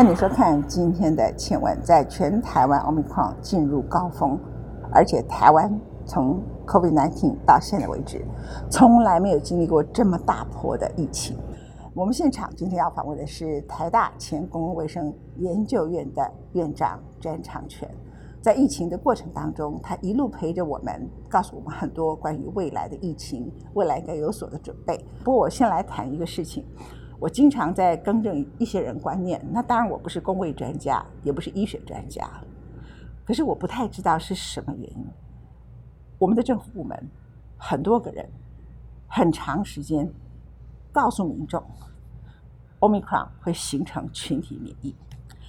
欢迎收看今天的《千问》。在全台湾 Omicron 进入高峰，而且台湾从 COVID-19 到现在为止，从来没有经历过这么大波的疫情。我们现场今天要访问的是台大前公共卫生研究院的院长詹长全。在疫情的过程当中，他一路陪着我们，告诉我们很多关于未来的疫情，未来应该有所的准备。不过，我先来谈一个事情。我经常在更正一些人观念，那当然我不是公卫专家，也不是医学专家，可是我不太知道是什么原因。我们的政府部门很多个人很长时间告诉民众，Omicron 会形成群体免疫，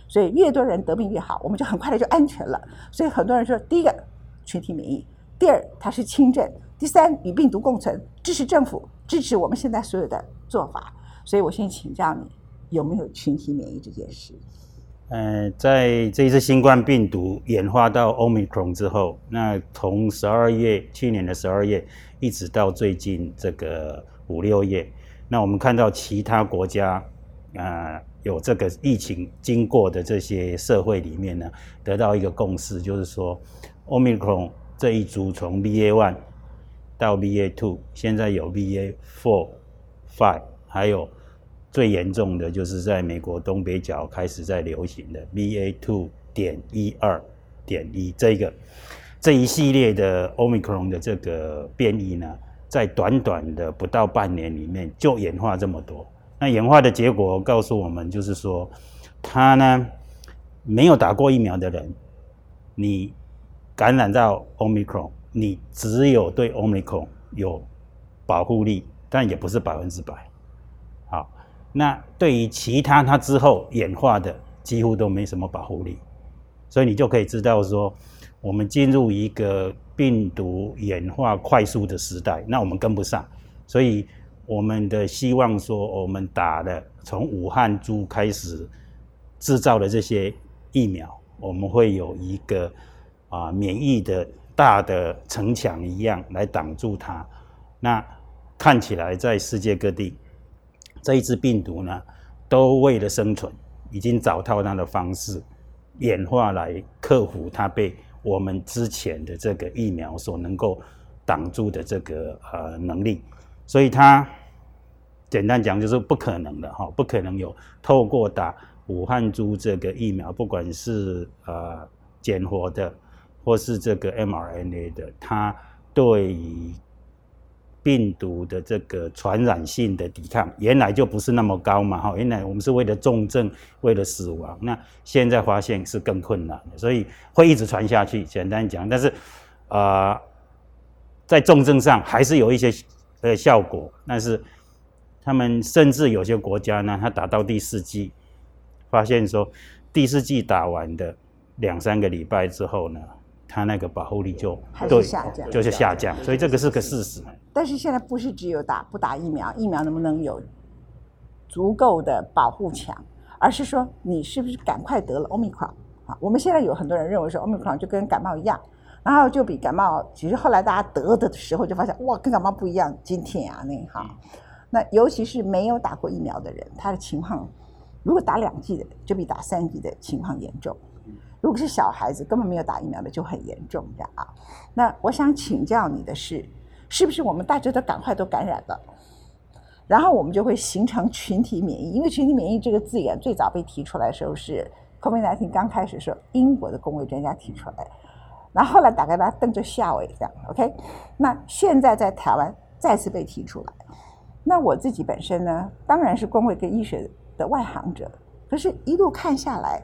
所以越多人得病越好，我们就很快的就安全了。所以很多人说，第一个群体免疫，第二它是轻症，第三与病毒共存，支持政府，支持我们现在所有的做法。所以我先请教你，有没有群体免疫这件事？呃，在这一次新冠病毒演化到 Omicron 之后，那从十二月去年的十二月，一直到最近这个五六月，那我们看到其他国家啊有这个疫情经过的这些社会里面呢，得到一个共识，就是说 Omicron 这一组从 BA one 到 BA two，现在有 BA four five。还有最严重的就是在美国东北角开始在流行的 BA two 点一二点一这个这一系列的 Omicron 的这个变异呢，在短短的不到半年里面就演化这么多。那演化的结果告诉我们，就是说，他呢没有打过疫苗的人，你感染到 Omicron，你只有对 Omicron 有保护力，但也不是百分之百。那对于其他它之后演化的几乎都没什么保护力，所以你就可以知道说，我们进入一个病毒演化快速的时代，那我们跟不上，所以我们的希望说，我们打的从武汉猪开始制造的这些疫苗，我们会有一个啊免疫的大的城墙一样来挡住它，那看起来在世界各地。这一支病毒呢，都为了生存，已经找到它的方式，演化来克服它被我们之前的这个疫苗所能够挡住的这个呃能力，所以它简单讲就是不可能的哈，不可能有透过打武汉猪这个疫苗，不管是呃减活的或是这个 mRNA 的，它对。病毒的这个传染性的抵抗原来就不是那么高嘛，哈，原来我们是为了重症，为了死亡，那现在发现是更困难的，所以会一直传下去。简单讲，但是啊，在重症上还是有一些呃效果，但是他们甚至有些国家呢，他打到第四季，发现说第四季打完的两三个礼拜之后呢。它那个保护力就对下降，就是下降，所以这个是个事实。但是现在不是只有打不打疫苗，疫苗能不能有足够的保护墙，而是说你是不是赶快得了 Omicron 啊？我们现在有很多人认为说 Omicron 就跟感冒一样，然后就比感冒，其实后来大家得的时候就发现哇，跟感冒不一样，今天啊那哈，那尤其是没有打过疫苗的人，他的情况如果打两剂的，就比打三剂的情况严重。如果是小孩子根本没有打疫苗的就很严重的啊。那我想请教你的是，是不是我们大家都赶快都感染了，然后我们就会形成群体免疫？因为群体免疫这个字眼最早被提出来的时候是 COVID-19 刚开始时候英国的公卫专家提出来，然后后来大概他瞪着笑诶这样 OK。那现在在台湾再次被提出来，那我自己本身呢，当然是公卫跟医学的外行者，可是一路看下来。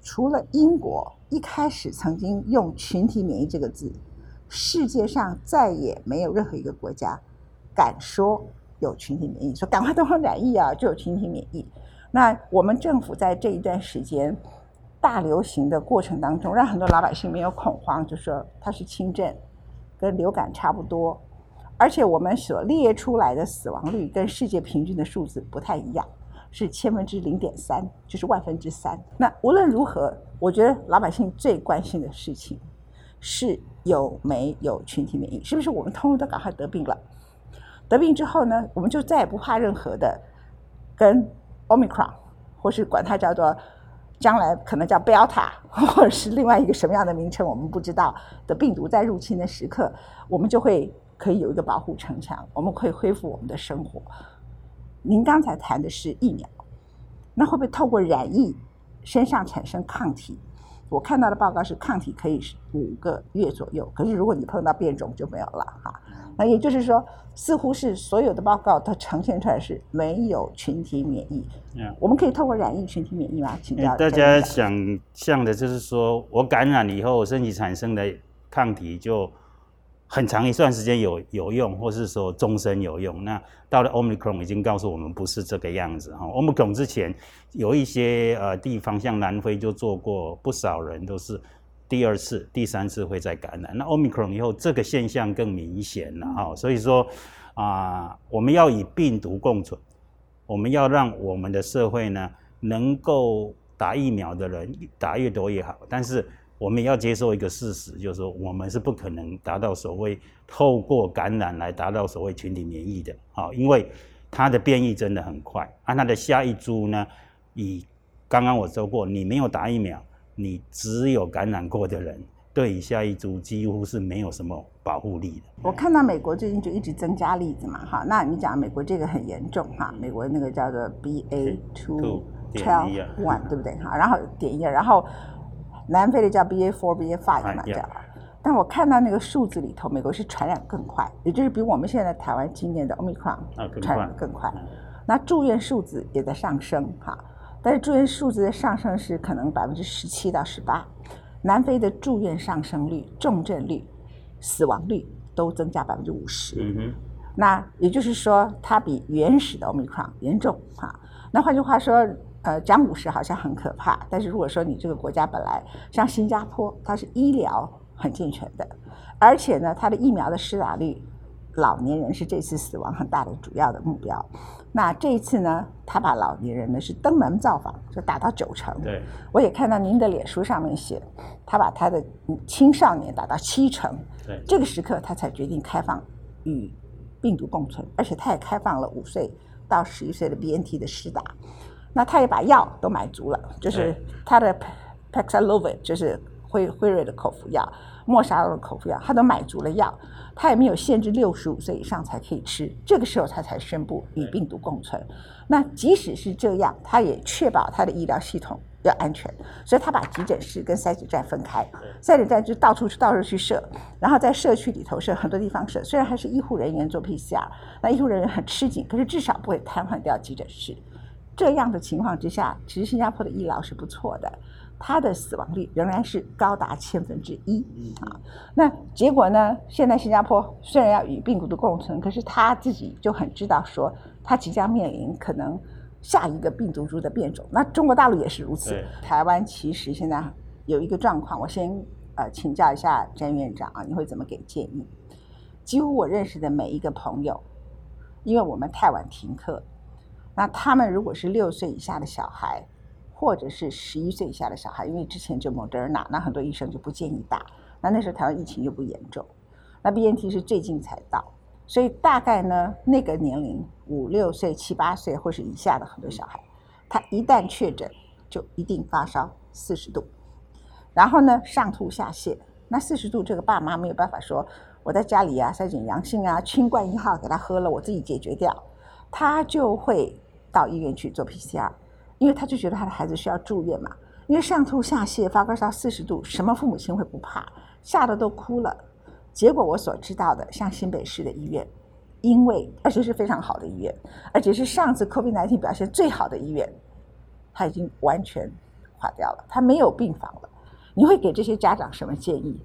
除了英国一开始曾经用“群体免疫”这个字，世界上再也没有任何一个国家敢说有群体免疫，说赶快东方染疫啊就有群体免疫。那我们政府在这一段时间大流行的过程当中，让很多老百姓没有恐慌，就说它是轻症，跟流感差不多，而且我们所列出来的死亡率跟世界平均的数字不太一样。是千分之零点三，就是万分之三。那无论如何，我觉得老百姓最关心的事情是有没有群体免疫，是不是我们通通都赶快得病了？得病之后呢，我们就再也不怕任何的跟 Omicron 或是管它叫做将来可能叫 Delta，或者是另外一个什么样的名称，我们不知道的病毒在入侵的时刻，我们就会可以有一个保护城墙，我们可以恢复我们的生活。您刚才谈的是疫苗，那会不会透过染疫身上产生抗体？我看到的报告是抗体可以五个月左右，可是如果你碰到变种就没有了哈。那也就是说，似乎是所有的报告它呈现出来是没有群体免疫。嗯，我们可以透过染疫群体免疫吗？请教大家想象的就是说我感染以后身体产生的抗体就。很长一段时间有有用，或是说终身有用。那到了 Omicron 已经告诉我们不是这个样子哈。Omicron 之前有一些呃地方，像南非就做过不少人都是第二次、第三次会再感染。那 Omicron 以后这个现象更明显了哈。所以说啊，我们要与病毒共存，我们要让我们的社会呢能够打疫苗的人打越多越好，但是。我们也要接受一个事实，就是说我们是不可能达到所谓透过感染来达到所谓群体免疫的，好，因为它的变异真的很快。啊，它的下一株呢，以刚刚我说过，你没有打疫苗，你只有感染过的人，对下一株几乎是没有什么保护力的。我看到美国最近就一直增加例子嘛，哈，那你讲美国这个很严重哈，美国那个叫做 BA two twelve one 对不对哈？然后点一，然后。南非的叫 BA four BA five 嘛叫，但我看到那个数字里头，美国是传染更快，也就是比我们现在台湾今年的 Omicron 传染更快。那住院数字也在上升哈，但是住院数字的上升是可能百分之十七到十八。南非的住院上升率、重症率、死亡率都增加百分之五十。嗯哼，那也就是说，它比原始的 Omicron 严重哈。那换句话说。呃，讲五十好像很可怕，但是如果说你这个国家本来像新加坡，它是医疗很健全的，而且呢，它的疫苗的施打率，老年人是这次死亡很大的主要的目标。那这一次呢，他把老年人呢是登门造访，就打到九成。对，我也看到您的脸书上面写，他把他的青少年打到七成。对，这个时刻他才决定开放与病毒共存，而且他也开放了五岁到十一岁的 BNT 的施打。那他也把药都买足了，就是他的 Paxlovid，就是辉辉瑞的口服药，莫沙洛的口服药，他都买足了药，他也没有限制六十五岁以上才可以吃，这个时候他才宣布与病毒共存。那即使是这样，他也确保他的医疗系统要安全，所以他把急诊室跟筛检站分开，筛检站就到处到处去设，然后在社区里头设很多地方设，虽然还是医护人员做 PCR，那医护人员很吃紧，可是至少不会瘫痪掉急诊室。这样的情况之下，其实新加坡的医疗是不错的，它的死亡率仍然是高达千分之一啊。那结果呢？现在新加坡虽然要与病毒的共存，可是他自己就很知道说，他即将面临可能下一个病毒株的变种。那中国大陆也是如此。台湾其实现在有一个状况，我先呃请教一下詹院长啊，你会怎么给建议？几乎我认识的每一个朋友，因为我们太晚停课。那他们如果是六岁以下的小孩，或者是十一岁以下的小孩，因为之前就莫德尔纳，那很多医生就不建议打。那那时候台湾疫情又不严重，那 BNT 是最近才到，所以大概呢那个年龄五六岁、七八岁或是以下的很多小孩，他一旦确诊就一定发烧四十度，然后呢上吐下泻。那四十度这个爸妈没有办法说我在家里啊筛检阳性啊，清冠一号给他喝了，我自己解决掉，他就会。到医院去做 PCR，因为他就觉得他的孩子需要住院嘛。因为上吐下泻、发高烧四十度，什么父母亲会不怕？吓得都哭了。结果我所知道的，像新北市的医院，因为而且是非常好的医院，而且是上次 COVID-19 表现最好的医院，他已经完全垮掉了，他没有病房了。你会给这些家长什么建议？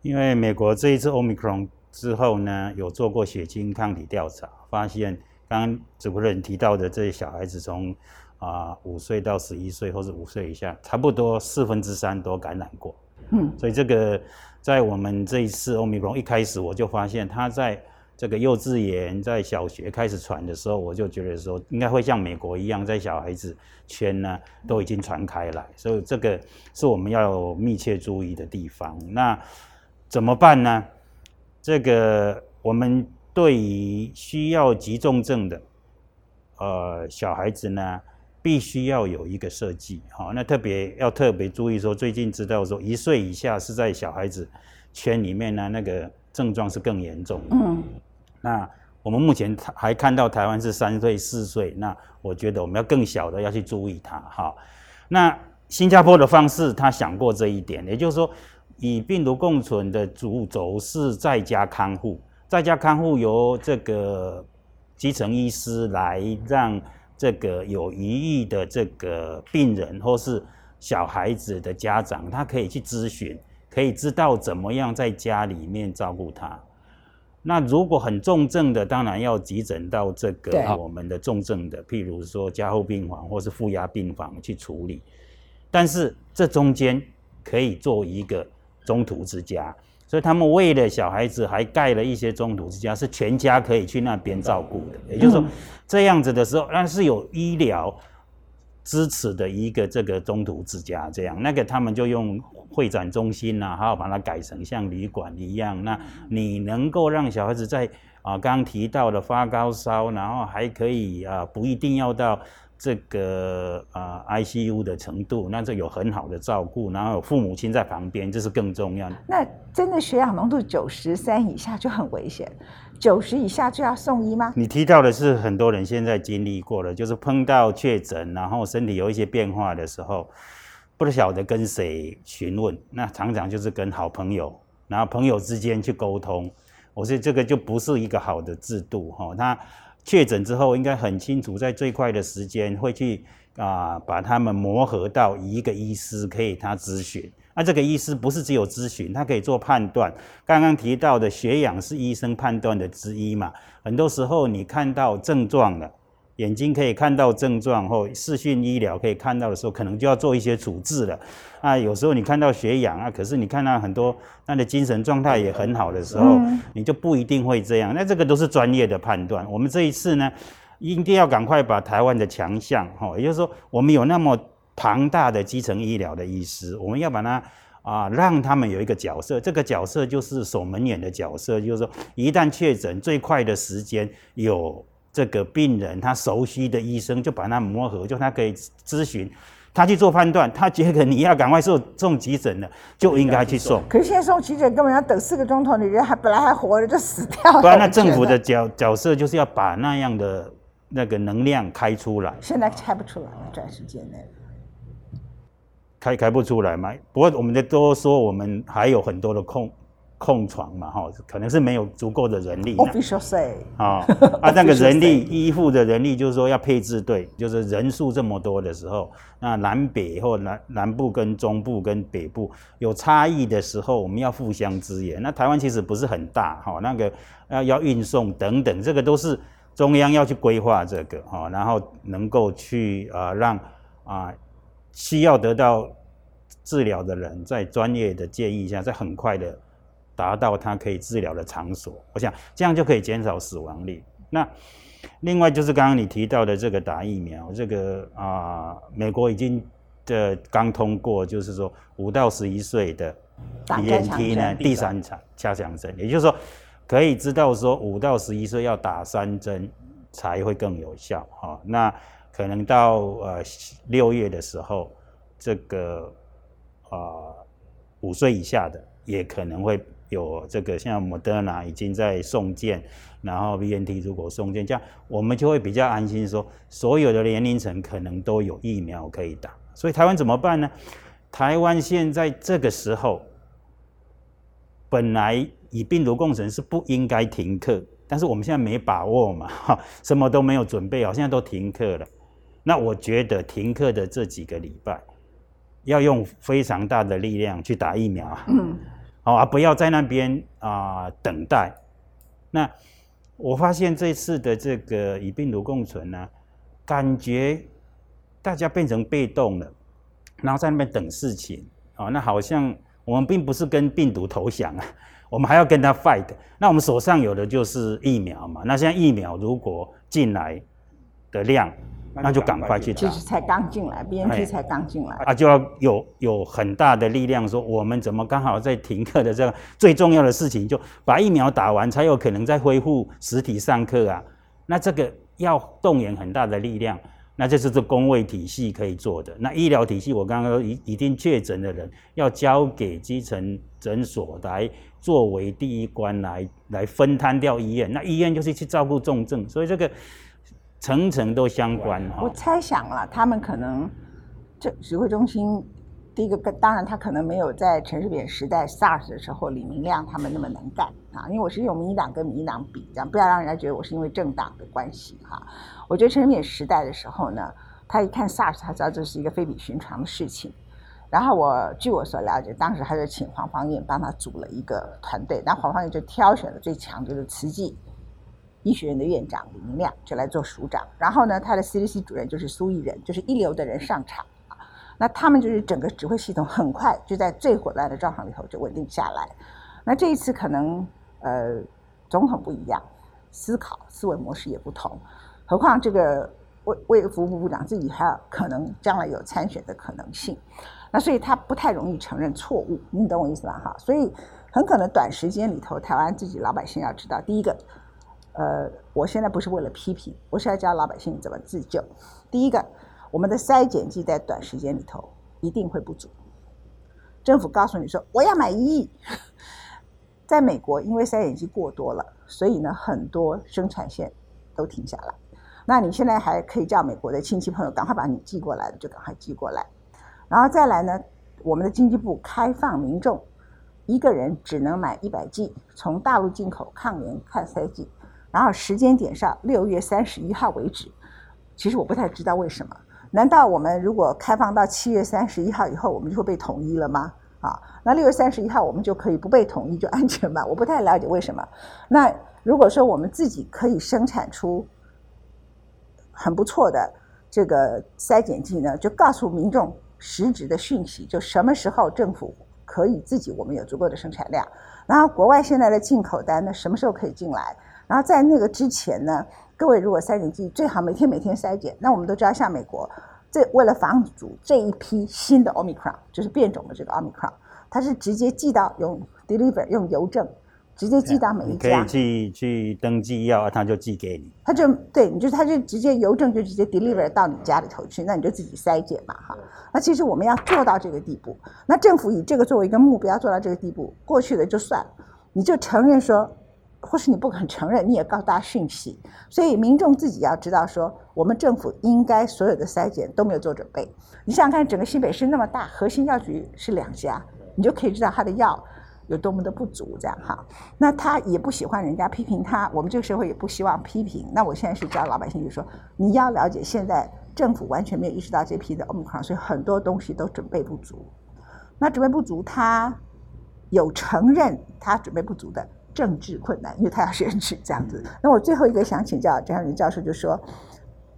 因为美国这一次 Omicron 之后呢，有做过血清抗体调查，发现。刚刚主任提到的这些小孩子，从啊五岁到十一岁，或者五岁以下，差不多四分之三都感染过。嗯，所以这个在我们这一次欧米克一开始，我就发现他在这个幼稚园、在小学开始传的时候，我就觉得说应该会像美国一样，在小孩子圈呢都已经传开来，所以这个是我们要密切注意的地方。那怎么办呢？这个我们。对于需要急重症的呃小孩子呢，必须要有一个设计，好，那特别要特别注意说，最近知道说一岁以下是在小孩子圈里面呢，那个症状是更严重。嗯，那我们目前还看到台湾是三岁、四岁，那我觉得我们要更小的要去注意它，哈。那新加坡的方式，他想过这一点，也就是说，以病毒共存的主轴是在家看护，在家看护由这个基层医师来让。这个有疑义的这个病人或是小孩子的家长，他可以去咨询，可以知道怎么样在家里面照顾他。那如果很重症的，当然要急诊到这个我们的重症的，譬如说加护病房或是负压病房去处理。但是这中间可以做一个中途之家。所以他们为了小孩子，还盖了一些中途之家，是全家可以去那边照顾的。也就是说，这样子的时候，那是有医疗支持的一个这个中途之家。这样，那个他们就用会展中心呐，还要把它改成像旅馆一样。那你能够让小孩子在啊，刚刚提到的发高烧，然后还可以啊，不一定要到。这个啊，ICU 的程度，那这有很好的照顾，然后有父母亲在旁边，这是更重要的。那真的血氧浓度九十三以下就很危险，九十以下就要送医吗？你提到的是很多人现在经历过了，就是碰到确诊，然后身体有一些变化的时候，不晓得跟谁询问，那常常就是跟好朋友，然后朋友之间去沟通。我说这个就不是一个好的制度哈，他。确诊之后，应该很清楚，在最快的时间会去啊，把他们磨合到一个医师可以他咨询。那这个医师不是只有咨询，他可以做判断。刚刚提到的血氧是医生判断的之一嘛？很多时候你看到症状了。眼睛可以看到症状或视讯医疗可以看到的时候，可能就要做一些处置了。啊，有时候你看到血氧啊，可是你看到很多他的精神状态也很好的时候，你就不一定会这样。那这个都是专业的判断。我们这一次呢，一定要赶快把台湾的强项，哈，也就是说，我们有那么庞大的基层医疗的医师，我们要把它啊，让他们有一个角色。这个角色就是守门员的角色，就是说，一旦确诊，最快的时间有。这个病人他熟悉的医生就把他磨合，就他可以咨询，他去做判断。他觉得你要赶快送送急诊了，就应该去送。可是现在送急诊根本要等四个钟头，你人还本来还活着就死掉了。不然那政府的角角色就是要把那样的那个能量开出来。现在开不出来，短时间内开开不出来嘛。不过我们的都说我们还有很多的空。空床嘛，哈，可能是没有足够的人力。Official say 啊，啊，那个人力依附的人力，就是说要配置对，就是人数这么多的时候，那南北或南南部跟中部跟北部有差异的时候，我们要互相支援。那台湾其实不是很大，哈，那个要要运送等等，这个都是中央要去规划这个，哈，然后能够去啊让啊需要得到治疗的人在专业的建议下，在很快的。达到它可以治疗的场所，我想这样就可以减少死亡率。那另外就是刚刚你提到的这个打疫苗，这个啊，美国已经的刚通过，就是说五到十一岁的 BNT 呢第三场加强针，也就是说可以知道说五到十一岁要打三针才会更有效哈。那可能到呃六月的时候，这个啊五岁以下的也可能会。有这个像 Moderna 已经在送件，然后 BNT 如果送件，这样我们就会比较安心，说所有的年龄层可能都有疫苗可以打。所以台湾怎么办呢？台湾现在这个时候，本来以病毒共存是不应该停课，但是我们现在没把握嘛，哈，什么都没有准备好，现在都停课了。那我觉得停课的这几个礼拜，要用非常大的力量去打疫苗啊。嗯。啊，不要在那边啊等待。那我发现这次的这个与病毒共存呢，感觉大家变成被动了，然后在那边等事情。啊，那好像我们并不是跟病毒投降啊，我们还要跟他 fight。那我们手上有的就是疫苗嘛。那现在疫苗如果进来的量，那就赶快去打。其实才刚进来，B N T 才刚进来啊，就要有有很大的力量说，我们怎么刚好在停课的这个最重要的事情，就把疫苗打完，才有可能再恢复实体上课啊。那这个要动员很大的力量，那这是这工位体系可以做的。那医疗体系，我刚刚说一一定确诊的人要交给基层诊所来作为第一关来来分摊掉医院，那医院就是去照顾重症，所以这个层层都相关哈。我猜想了，他们可能这指挥中心。第一个，当然他可能没有在陈水扁时代 SARS 的时候李明亮他们那么能干啊，因为我是用民进党跟民进党比，这样不要让人家觉得我是因为政党的关系哈。我觉得陈水扁时代的时候呢，他一看 SARS，他知道这是一个非比寻常的事情。然后我据我所了解，当时他就请黄芳燕帮他组了一个团队，那黄芳燕就挑选了最强就是慈济医学院的院长李明亮就来做署长，然后呢，他的 CDC 主任就是苏益仁，就是一流的人上场。那他们就是整个指挥系统很快就在最混乱的状况里头就稳定下来。那这一次可能呃总统不一样，思考思维模式也不同。何况这个卫卫福部部长自己还有可能将来有参选的可能性，那所以他不太容易承认错误，你懂我意思吧？哈，所以很可能短时间里头，台湾自己老百姓要知道，第一个，呃，我现在不是为了批评，我是要教老百姓怎么自救。第一个。我们的筛检剂在短时间里头一定会不足。政府告诉你说我要买一亿，在美国因为筛检剂过多了，所以呢很多生产线都停下来。那你现在还可以叫美国的亲戚朋友赶快把你寄过来的就赶快寄过来。然后再来呢，我们的经济部开放民众一个人只能买一百剂从大陆进口抗原抗筛剂，然后时间点上六月三十一号为止。其实我不太知道为什么。难道我们如果开放到七月三十一号以后，我们就会被统一了吗？啊，那六月三十一号我们就可以不被统一就安全吗？我不太了解为什么。那如果说我们自己可以生产出很不错的这个筛检剂呢，就告诉民众实质的讯息，就什么时候政府可以自己我们有足够的生产量，然后国外现在的进口单呢什么时候可以进来？然后在那个之前呢？各位，如果筛检剂最好每天每天筛检，那我们都知道，像美国，这为了防止这一批新的 Omicron，就是变种的这个 Omicron，它是直接寄到用 deliver 用邮政直接寄到每一家，可以去去登记要，他就寄给你。他就对，你就他就直接邮政就直接 deliver 到你家里头去，那你就自己筛检嘛，哈。那其实我们要做到这个地步，那政府以这个作为一个目标做到这个地步，过去的就算了，你就承认说。或是你不肯承认，你也告诉大家讯息，所以民众自己要知道说，我们政府应该所有的筛检都没有做准备。你想想看，整个新北市那么大，核心药局是两家，你就可以知道他的药有多么的不足，这样哈。那他也不喜欢人家批评他，我们这个社会也不希望批评。那我现在是教老百姓，就说你要了解，现在政府完全没有意识到这批的 omicron，所以很多东西都准备不足。那准备不足，他有承认他准备不足的。政治困难，因为他要选举这样子。那我最后一个想请教张云教授，就说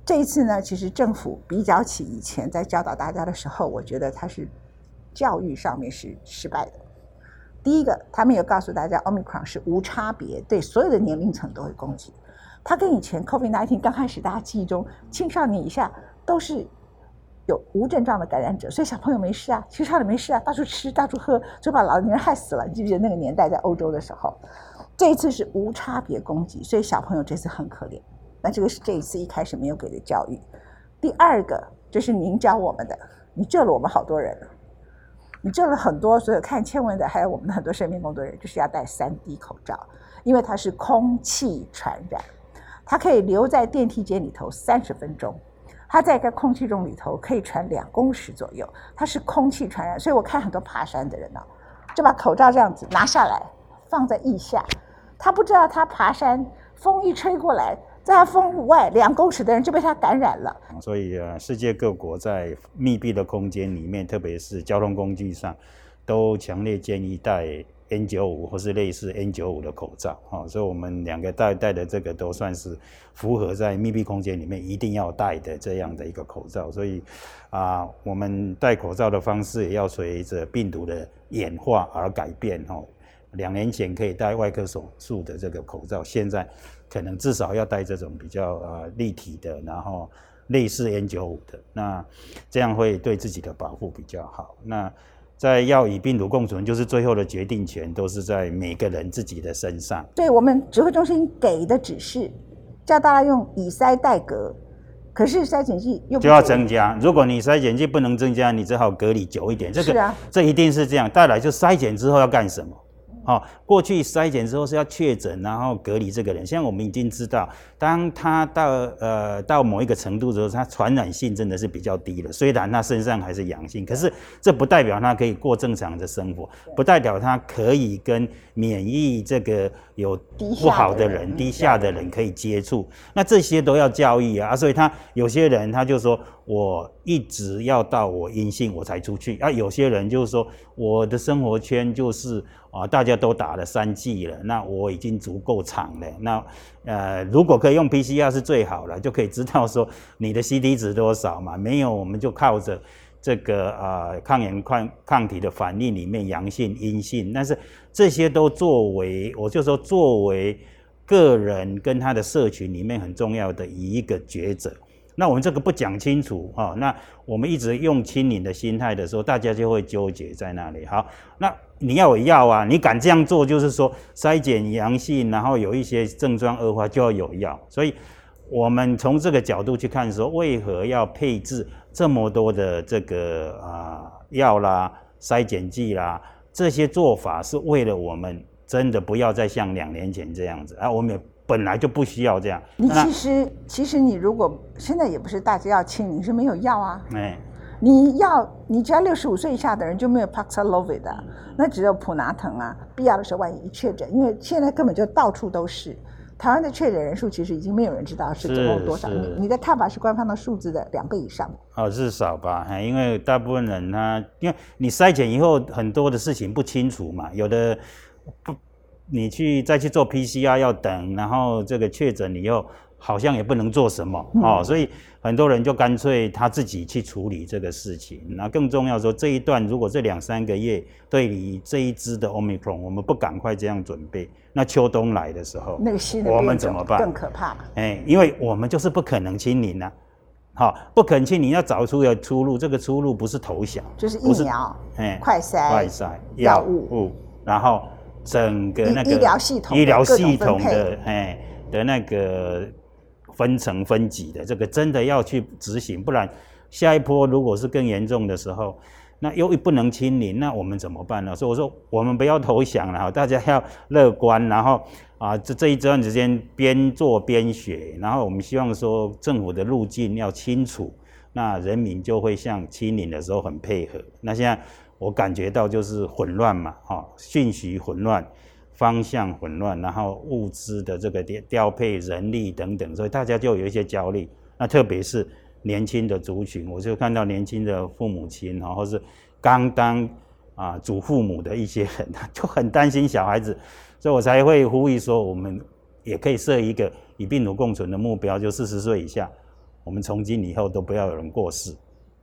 这一次呢，其实政府比较起以前在教导大家的时候，我觉得他是教育上面是失败的。第一个，他没有告诉大家，omicron 是无差别对所有的年龄层都会攻击。他跟以前 COVID-19 刚开始大家记忆中青少年以下都是。有无症状的感染者，所以小朋友没事啊，青少年没事啊，到处吃到处喝，就把老年人害死了。你记不记得那个年代在欧洲的时候？这一次是无差别攻击，所以小朋友这次很可怜。那这个是这一次一开始没有给的教育。第二个就是您教我们的，你救了我们好多人，你救了很多所有看新闻的，还有我们的很多生命工作人员，就是要戴三 D 口罩，因为它是空气传染，它可以留在电梯间里头三十分钟。它在一个空气中里头可以传两公尺左右，它是空气传染，所以我看很多爬山的人呢，就把口罩这样子拿下来放在腋下，他不知道他爬山风一吹过来，在他风外两公尺的人就被他感染了。所以啊，世界各国在密闭的空间里面，特别是交通工具上，都强烈建议戴。N 九五或是类似 N 九五的口罩，哈，所以我们两个戴戴的这个都算是符合在密闭空间里面一定要戴的这样的一个口罩。所以啊，我们戴口罩的方式也要随着病毒的演化而改变，哈。两年前可以戴外科手术的这个口罩，现在可能至少要戴这种比较呃立体的，然后类似 N 九五的，那这样会对自己的保护比较好。那在要与病毒共存，就是最后的决定权都是在每个人自己的身上。对我们指挥中心给的指示，叫大家用以塞代隔，可可是筛检剂又就要增加。如果你筛检剂不能增加，你只好隔离久一点。这个、是啊这一定是这样。再来就筛检之后要干什么？好、过去筛检之后是要确诊，然后隔离这个人。现在我们已经知道，当他到呃到某一个程度的时候，他传染性真的是比较低了。虽然他身上还是阳性，可是这不代表他可以过正常的生活，不代表他可以跟免疫这个有不好的的人人、低下的人可以接触。那这些都要教育啊，啊所以他有些人他就说我一直要到我阴性我才出去啊，有些人就是说我的生活圈就是啊大家都打了三剂了，那我已经足够长了，那呃如果可以用 PCR 是最好了，就可以知道说你的 CT 值多少嘛，没有我们就靠着。这个啊、抗原抗抗体的反应里面阳性阴性，但是这些都作为我就说作为个人跟他的社群里面很重要的一个抉择。那我们这个不讲清楚哈、哦，那我们一直用清零的心态的时候，大家就会纠结在那里。好，那你要有药啊，你敢这样做，就是说筛检阳性，然后有一些症状恶化就要有药。所以，我们从这个角度去看说，为何要配置这么多的这个啊、药啦、筛检剂啦，这些做法是为了我们真的不要再像两年前这样子啊，我们也本来就不需要这样。你其实其实你如果现在也不是大家要清零，是没有药啊。哎。你要你只要六十五岁以下的人就没有 Paxlovid 的，那只有普拿疼啊。必要的时候万一一确诊，因为现在根本就到处都是。台湾的确诊人数其实已经没有人知道是总共多少。是你你的看法是官方的数字的两倍以上。哦，至少吧，哎因为大部分人他，因为你筛检以后很多的事情不清楚嘛，有的不，你去再去做 PCR 要等，然后这个确诊以后好像也不能做什么哦，所以很多人就干脆他自己去处理这个事情。那更重要说，这一段如果这两三个月对于这一支的 Omicron，我们不赶快这样准备，那秋冬来的时候，那个新的我们怎么办？更可怕。哎，因为我们就是不可能清零啊，好，不可能清零，要找出个出路，这个出路不是投降，就是疫苗、哎，快筛、快筛、药药物物，然后整个那个医医疗系统的医疗系统的哎的那个分层分级的，这个真的要去执行，不然下一波如果是更严重的时候，那又不能清零，那我们怎么办呢？所以我说我们不要投降了，大家要乐观，然后啊这这一段时间边做边学，然后我们希望说政府的路径要清楚，那人民就会像清零的时候很配合。那现在我感觉到就是混乱嘛，哈、讯息混乱。方向混乱，然后物资的这个调调配、人力等等，所以大家就有一些焦虑。那特别是年轻的族群，我就看到年轻的父母亲，然后是刚当啊祖父母的一些人，就很担心小孩子，所以我才会呼吁说，我们也可以设一个与病毒共存的目标，就四十岁以下，我们从今以后都不要有人过世。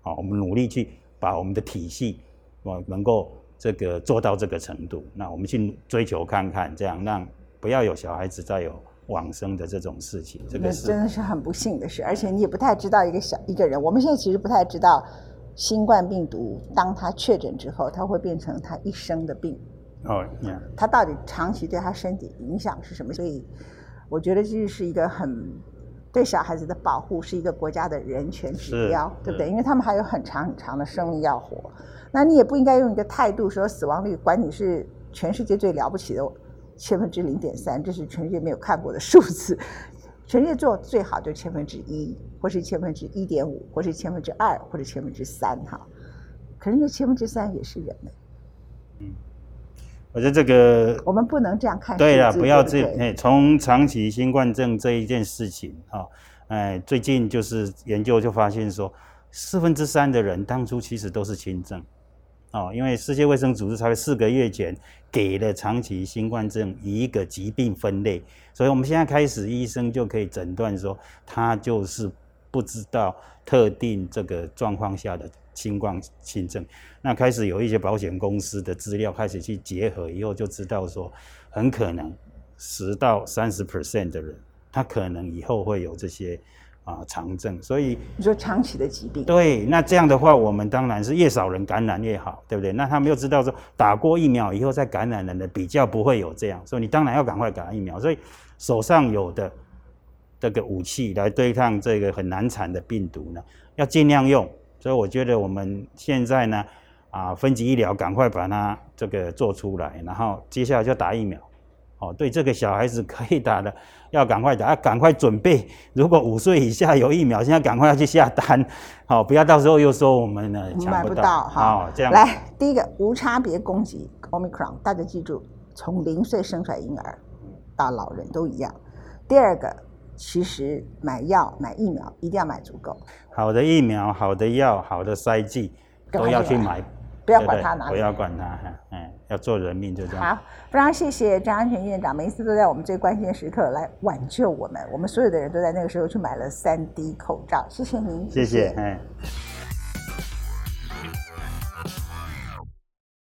啊，我们努力去把我们的体系，啊能够这个做到这个程度。那我们去追求看看，这样让不要有小孩子再有往生的这种事情。这那个是真的是很不幸的事，而且你也不太知道一个小一个人，我们现在其实不太知道新冠病毒，当他确诊之后，他会变成他一生的病，哦，呀，他到底长期对他身体影响是什么？所以我觉得这是一个很对小孩子的保护，是一个国家的人权指标，对不对？因为他们还有很长很长的生命要活，那你也不应该用一个态度说死亡率，管你是全世界最了不起的千分之零点三，这是全世界没有看过的数字。全世界做最好就千分之一，或是千分之一点五，或是千分之二，或者千分之三哈。可是那千分之三也是人呢，我觉得这个我们不能这样看。对了，不要这哎，从长期新冠症这一件事情啊，哎，最近就是研究就发现说，四分之三的人当初其实都是轻症，哦，因为世界卫生组织才四个月前给了长期新冠症一个疾病分类，所以我们现在开始医生就可以诊断说，他就是不知道特定这个状况下的新冠轻症。那开始有一些保险公司的资料开始去结合以后，就知道说，很可能十到三十 percent 的人，他可能以后会有这些啊长症，所以你说长期的疾病，对，那这样的话，我们当然是越少人感染越好，对不对？那他们又知道说，打过疫苗以后再感染人的比较不会有这样，所以你当然要赶快打疫苗。所以手上有的这个武器来对抗这个很难缠的病毒呢，要尽量用。所以我觉得我们现在呢，啊，分级医疗赶快把它这个做出来，然后接下来就打疫苗。哦，对这个小孩子可以打的，要赶快打，要赶快准备。如果五岁以下有疫苗，现在赶快要去下单，好，不要到时候又说我们呢抢不到。好，这样来，第一个无差别攻击 Omicron，大家记住，从零岁生出来婴儿到老人都一样。第二个，其实买药买疫苗一定要买足够。好的疫苗、好的药、好的筛剂都要去买。不要管他哪里，不要管他，嗯，要做人命就这样。好，非常谢谢张安全院长，每一次都在我们最关键时刻来挽救我们，我们所有的人都在那个时候去买了三 D 口罩，谢谢您，谢谢，嗯。